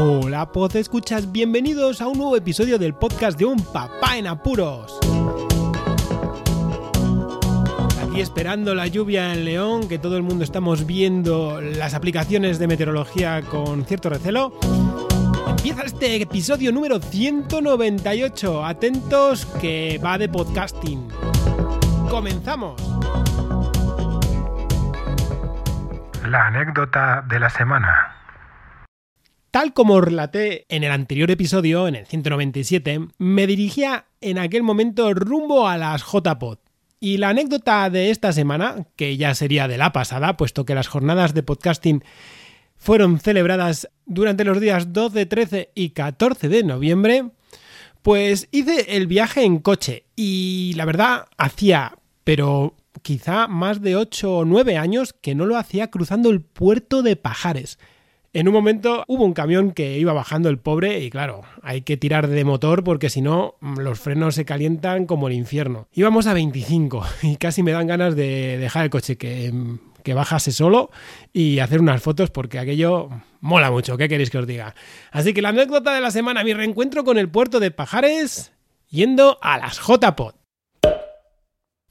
Hola, Pod Escuchas, bienvenidos a un nuevo episodio del podcast de Un Papá en Apuros. Aquí esperando la lluvia en León, que todo el mundo estamos viendo las aplicaciones de meteorología con cierto recelo. Empieza este episodio número 198. Atentos que va de podcasting. ¡Comenzamos! La anécdota de la semana. Tal como relaté en el anterior episodio, en el 197, me dirigía en aquel momento rumbo a las JPod. Y la anécdota de esta semana, que ya sería de la pasada, puesto que las jornadas de podcasting fueron celebradas durante los días 12, 13 y 14 de noviembre, pues hice el viaje en coche y la verdad hacía, pero quizá más de 8 o 9 años que no lo hacía cruzando el puerto de Pajares. En un momento hubo un camión que iba bajando el pobre y claro, hay que tirar de motor porque si no los frenos se calientan como el infierno. Íbamos a 25 y casi me dan ganas de dejar el coche que, que bajase solo y hacer unas fotos porque aquello mola mucho, ¿qué queréis que os diga? Así que la anécdota de la semana, mi reencuentro con el puerto de Pajares yendo a las JPod.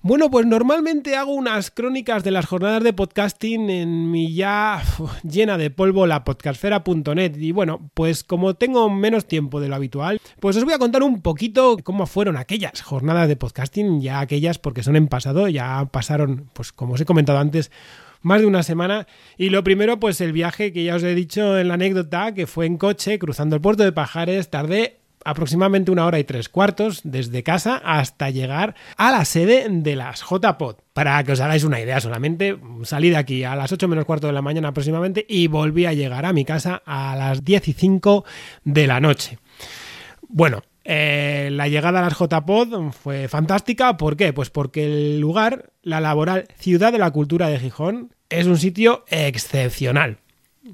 Bueno, pues normalmente hago unas crónicas de las jornadas de podcasting en mi ya llena de polvo la podcastfera.net y bueno, pues como tengo menos tiempo de lo habitual, pues os voy a contar un poquito cómo fueron aquellas jornadas de podcasting, ya aquellas porque son en pasado, ya pasaron, pues como os he comentado antes, más de una semana. Y lo primero, pues el viaje que ya os he dicho en la anécdota, que fue en coche, cruzando el puerto de Pajares, tardé aproximadamente una hora y tres cuartos desde casa hasta llegar a la sede de las JPod. Para que os hagáis una idea solamente, salí de aquí a las 8 menos cuarto de la mañana aproximadamente y volví a llegar a mi casa a las 10 y 5 de la noche. Bueno, eh, la llegada a las JPod fue fantástica. ¿Por qué? Pues porque el lugar, la laboral Ciudad de la Cultura de Gijón, es un sitio excepcional.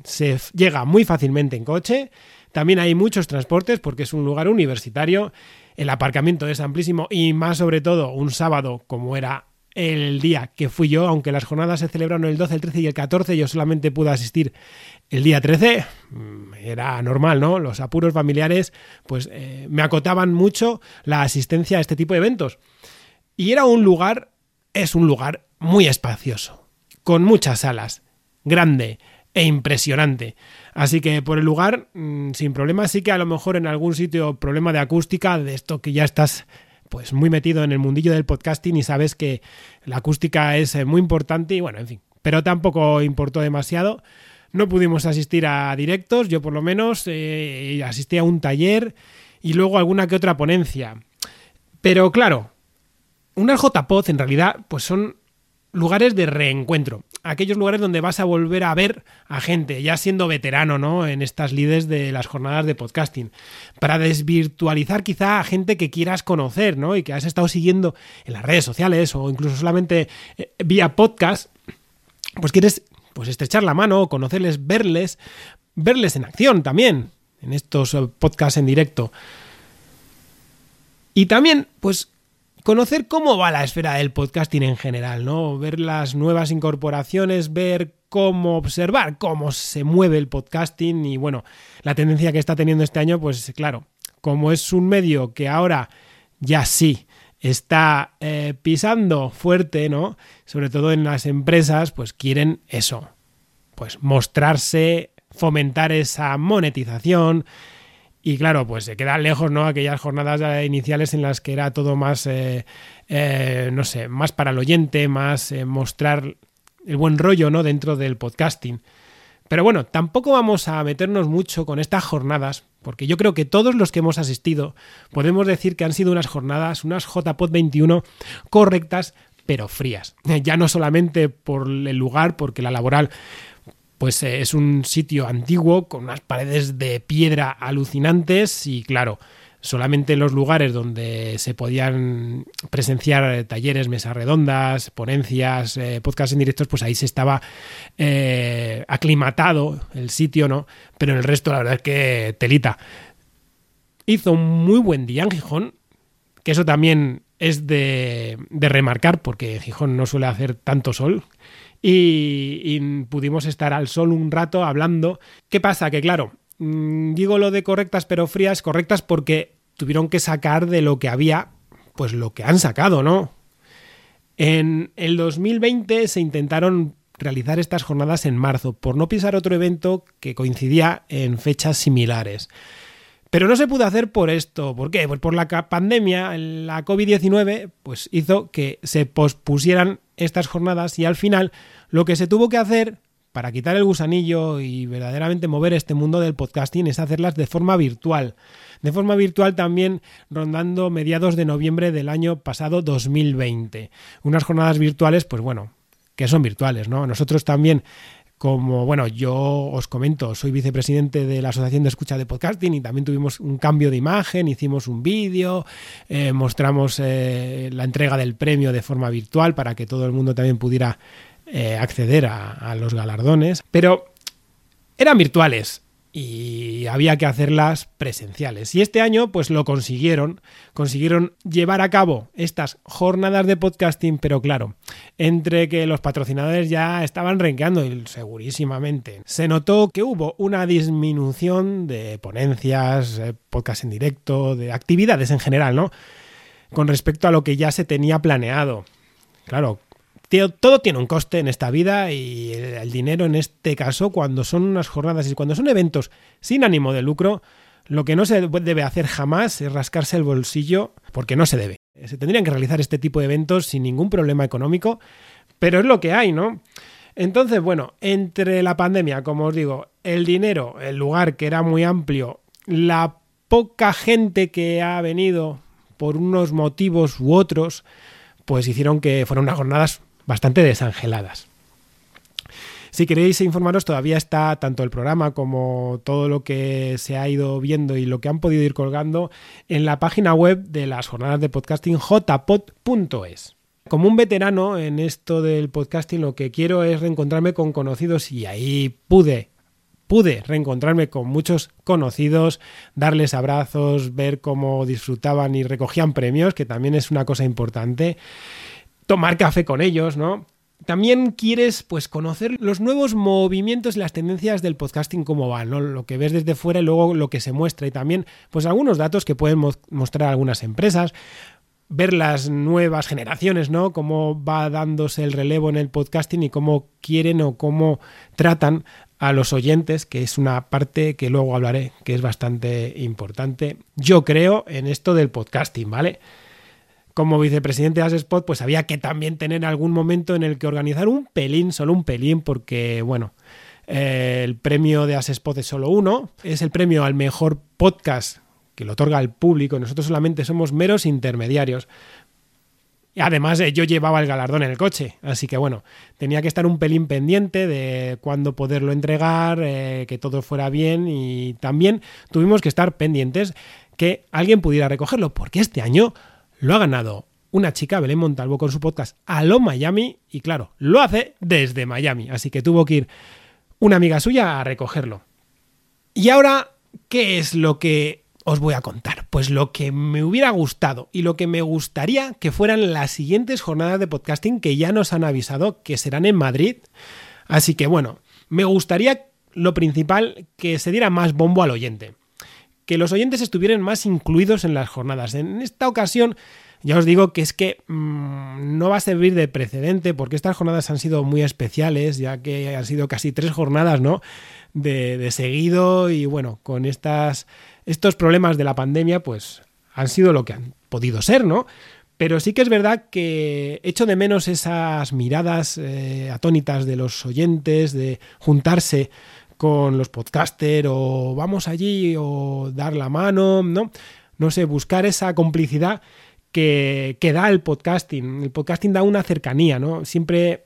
Se llega muy fácilmente en coche también hay muchos transportes porque es un lugar universitario. El aparcamiento es amplísimo y más sobre todo un sábado como era el día que fui yo, aunque las jornadas se celebraron el 12, el 13 y el 14, yo solamente pude asistir el día 13, mm, era normal, ¿no? Los apuros familiares pues eh, me acotaban mucho la asistencia a este tipo de eventos. Y era un lugar, es un lugar muy espacioso, con muchas salas, grande e impresionante. Así que por el lugar, mm, sin problema, sí que a lo mejor en algún sitio problema de acústica, de esto que ya estás pues muy metido en el mundillo del podcasting y sabes que la acústica es eh, muy importante y bueno, en fin, pero tampoco importó demasiado. No pudimos asistir a directos, yo por lo menos eh, asistí a un taller y luego alguna que otra ponencia. Pero claro, unas JPod en realidad pues son lugares de reencuentro, aquellos lugares donde vas a volver a ver a gente, ya siendo veterano, ¿no? En estas lides de las jornadas de podcasting, para desvirtualizar quizá a gente que quieras conocer, ¿no? Y que has estado siguiendo en las redes sociales o incluso solamente eh, vía podcast, pues quieres pues estrechar la mano, conocerles, verles, verles en acción también, en estos eh, podcasts en directo. Y también, pues conocer cómo va la esfera del podcasting en general, ¿no? Ver las nuevas incorporaciones, ver cómo observar cómo se mueve el podcasting y bueno, la tendencia que está teniendo este año, pues claro, como es un medio que ahora ya sí está eh, pisando fuerte, ¿no? Sobre todo en las empresas, pues quieren eso, pues mostrarse, fomentar esa monetización, y claro, pues se quedan lejos, ¿no? Aquellas jornadas iniciales en las que era todo más, eh, eh, no sé, más para el oyente, más eh, mostrar el buen rollo, ¿no? Dentro del podcasting. Pero bueno, tampoco vamos a meternos mucho con estas jornadas, porque yo creo que todos los que hemos asistido podemos decir que han sido unas jornadas, unas JPod 21 correctas, pero frías. Ya no solamente por el lugar, porque la laboral pues eh, es un sitio antiguo con unas paredes de piedra alucinantes y claro, solamente en los lugares donde se podían presenciar talleres, mesas redondas, ponencias, eh, podcasts en directos, pues ahí se estaba eh, aclimatado el sitio, ¿no? Pero en el resto la verdad es que telita. Hizo un muy buen día en Gijón, que eso también es de, de remarcar porque Gijón no suele hacer tanto sol y, pudimos estar al sol un rato hablando. ¿Qué pasa? Que claro, mm, digo lo de correctas pero frías, correctas porque tuvieron que sacar de lo que había, pues lo que han sacado, ¿no? En el 2020 se intentaron realizar estas jornadas en marzo, por no pisar otro evento que coincidía en fechas similares. Pero no se pudo hacer por esto. ¿Por qué? Pues por la pandemia, la COVID-19, pues hizo que se pospusieran estas jornadas y al final lo que se tuvo que hacer para quitar el gusanillo y verdaderamente mover este mundo del podcasting es hacerlas de forma virtual. De forma virtual también rondando mediados de noviembre del año pasado 2020. Unas jornadas virtuales, pues bueno, que son virtuales, ¿no? Nosotros también como, bueno, yo os comento, soy vicepresidente de la Asociación de Escucha de Podcasting y también tuvimos un cambio de imagen, hicimos un vídeo, eh, mostramos eh, la entrega del premio de forma virtual para que todo el mundo también pudiera eh, acceder a los galardones, pero eran virtuales y había que hacerlas presenciales. Y este año pues lo consiguieron, consiguieron llevar a cabo estas jornadas de podcasting, pero claro, entre que los patrocinadores ya estaban renqueando segurísimamente, se notó que hubo una disminución de ponencias, eh, podcast en directo, de actividades en general, ¿no? Con respecto a lo que ya se tenía planeado. Claro, todo tiene un coste en esta vida y el, dinero en este caso, cuando son unas jornadas y cuando son eventos sin ánimo de lucro, lo que no se debe hacer jamás es rascarse el bolsillo porque no se debe. Se tendrían que realizar este tipo de eventos sin ningún problema económico, pero es lo que hay, ¿no? Entonces, bueno, entre la pandemia, como os digo, el dinero, el lugar que era muy amplio, la poca gente que ha venido por unos motivos u otros, pues hicieron que fueran unas jornadas bastante desangeladas. Si queréis informaros, todavía está tanto el programa como todo lo que se ha ido viendo y lo que han podido ir colgando en la página web de las jornadas de podcasting jpod.es. Como un veterano en esto del podcasting, lo que quiero es reencontrarme con conocidos y ahí pude pude reencontrarme con muchos conocidos, darles abrazos, ver cómo disfrutaban y recogían premios, que también es una cosa importante tomar café con ellos, ¿no? También quieres pues conocer los nuevos movimientos y las tendencias del podcasting cómo van, ¿no? Lo que ves desde fuera y luego lo que se muestra y también pues algunos datos que pueden mostrar algunas empresas, ver las nuevas generaciones, ¿no? Cómo va dándose el relevo en el podcasting y cómo quieren o cómo tratan a los oyentes, que es una parte que luego hablaré, que es bastante importante. Yo creo en esto del podcasting, ¿vale? Como vicepresidente de Asespot, pues había que también tener algún momento en el que organizar un pelín, solo un pelín, porque, bueno, eh, el premio de Asespot es solo uno, es el premio al mejor podcast que lo otorga el público, nosotros solamente somos meros intermediarios. Y además eh, yo llevaba el galardón en el coche, así que bueno, tenía que estar un pelín pendiente de cuándo poderlo entregar, eh, que todo fuera bien. Y también tuvimos que estar pendientes que alguien pudiera recogerlo, porque este año lo ha ganado una chica, Belén Montalvo, con su podcast Aló Miami, y claro, lo hace desde Miami, así que tuvo que ir una amiga suya a recogerlo. Y ahora, ¿qué es lo que os voy a contar? Pues lo que me hubiera gustado y lo que me gustaría que fueran las siguientes jornadas de podcasting que ya nos han avisado que serán en Madrid. Así que bueno, me gustaría lo principal que se diera más bombo al oyente que los oyentes estuvieran más incluidos en las jornadas. En esta ocasión, ya os digo que es que mmm, no va a servir de precedente porque estas jornadas han sido muy especiales, ya que han sido casi tres jornadas, ¿no? De, de seguido y bueno, con estas, estos problemas de la pandemia, pues han sido lo que han podido ser, ¿no? Pero sí que es verdad que echo de menos esas miradas eh, atónitas de los oyentes, de juntarse con los podcasters o vamos allí o dar la mano, ¿no? No sé, buscar esa complicidad que, da el podcasting. El podcasting da una cercanía, ¿no? Siempre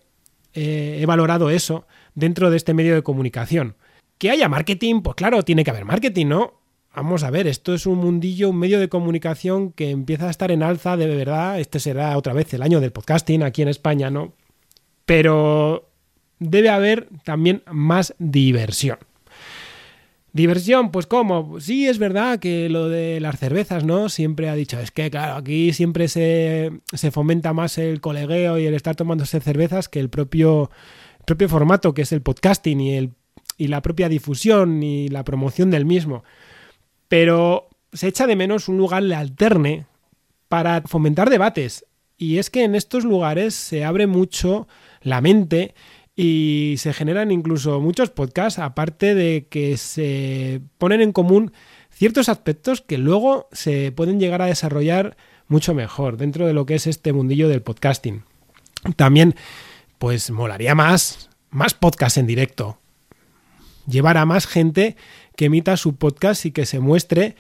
eh, he valorado eso dentro de este medio de comunicación. Que haya marketing, pues claro, tiene que haber marketing, ¿no? Vamos a ver, esto es un mundillo, un medio de comunicación que empieza a estar en alza de verdad. Este será otra vez el año del podcasting aquí en España, ¿no? Pero debe haber también más diversión. Diversión, pues cómo, sí es verdad que lo de las cervezas, ¿no? Siempre ha dicho, es que claro, aquí siempre se, fomenta más el colegueo y el estar tomándose cervezas que el propio, propio formato que es el podcasting y el y la propia difusión y la promoción del mismo. Pero se echa de menos un lugar de alterne para fomentar debates. Y es que en estos lugares se abre mucho la mente y se generan incluso muchos podcasts, aparte de que se ponen en común ciertos aspectos que luego se pueden llegar a desarrollar mucho mejor dentro de lo que es este mundillo del podcasting. También, pues molaría más, más podcasts en directo. Llevar a más gente que emita su podcast y que se muestre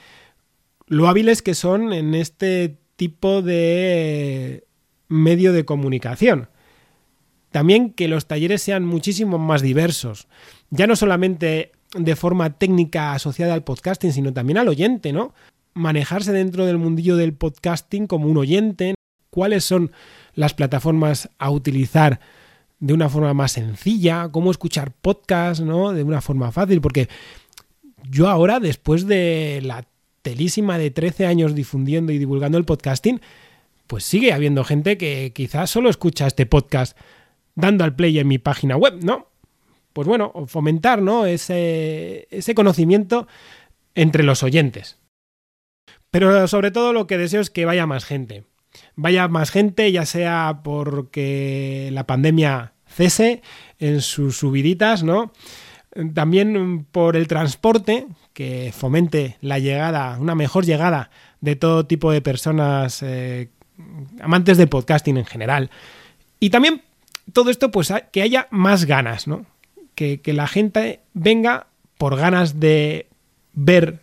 lo hábiles que son en este tipo de medio de comunicación. También que los talleres sean muchísimo más diversos, ya no solamente de forma técnica asociada al podcasting, sino también al oyente, ¿no? Manejarse dentro del mundillo del podcasting como un oyente, cuáles son las plataformas a utilizar de una forma más sencilla, cómo escuchar podcast, ¿no? De una forma fácil, porque yo ahora, después de la telísima de 13 años difundiendo y divulgando el podcasting, pues sigue habiendo gente que quizás solo escucha este podcast dando al play en mi página web, ¿no? Pues bueno, fomentar, ¿no? Ese, ese conocimiento entre los oyentes. Pero sobre todo lo que deseo es que vaya más gente. Vaya más gente, ya sea porque la pandemia cese en sus subiditas, ¿no? También por el transporte, que fomente la llegada, una mejor llegada de todo tipo de personas eh, amantes de podcasting en general. Y también todo esto, pues que haya más ganas, ¿no? Que, la gente venga por ganas de ver,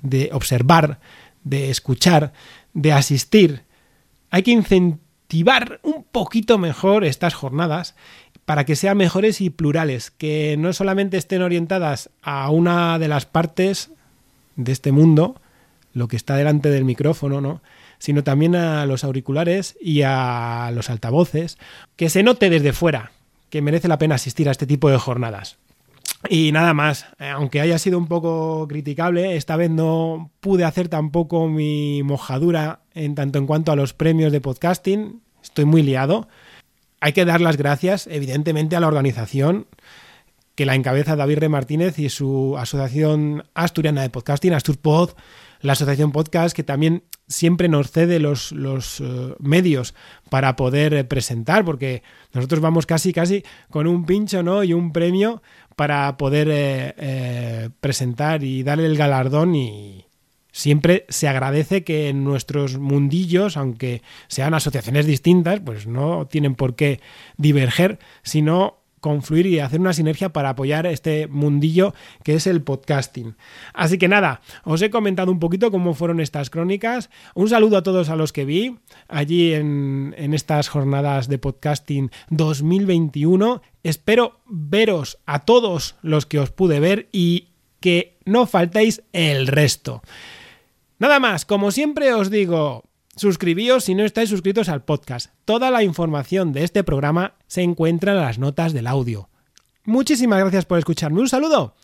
de observar, de escuchar, de asistir. Hay que incentivar un poquito mejor estas jornadas para que sean mejores y plurales, que no solamente estén orientadas a una de las partes de este mundo, lo que está delante del micrófono, ¿no? Sino también a los auriculares y a los altavoces, que se note desde fuera que merece la pena asistir a este tipo de jornadas. Y nada más, eh, aunque haya sido un poco criticable, esta vez no pude hacer tampoco mi mojadura en tanto en cuanto a los premios de podcasting, estoy muy liado. Hay que dar las gracias, evidentemente, a la organización que la encabeza David Re Martínez y su asociación asturiana de podcasting, Asturpod, la asociación podcast que también siempre nos cede los, los eh, medios para poder eh, presentar, porque nosotros vamos casi, casi con un pincho ¿no? y un premio para poder eh, presentar y darle el galardón y siempre se agradece que en nuestros mundillos, aunque sean asociaciones distintas, pues no tienen por qué diverger, sino confluir y hacer una sinergia para apoyar este mundillo que es el podcasting. Así que nada, os he comentado un poquito cómo fueron estas crónicas. Un saludo a todos a los que vi allí en, en estas jornadas de podcasting 2021. Espero veros a todos los que os pude ver y que no faltéis el resto. Nada más, como siempre os digo, Suscribíos si no estáis suscritos al podcast. Toda la información de este programa se encuentra en las notas del audio. Muchísimas gracias por escucharme. Un saludo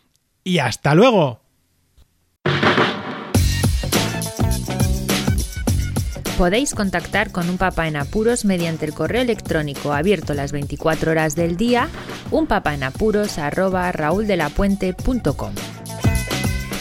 y hasta luego. Podéis contactar con un papá en apuros mediante el correo electrónico abierto las 24 horas del día, unpapaenapuros@rauldelapuente.com.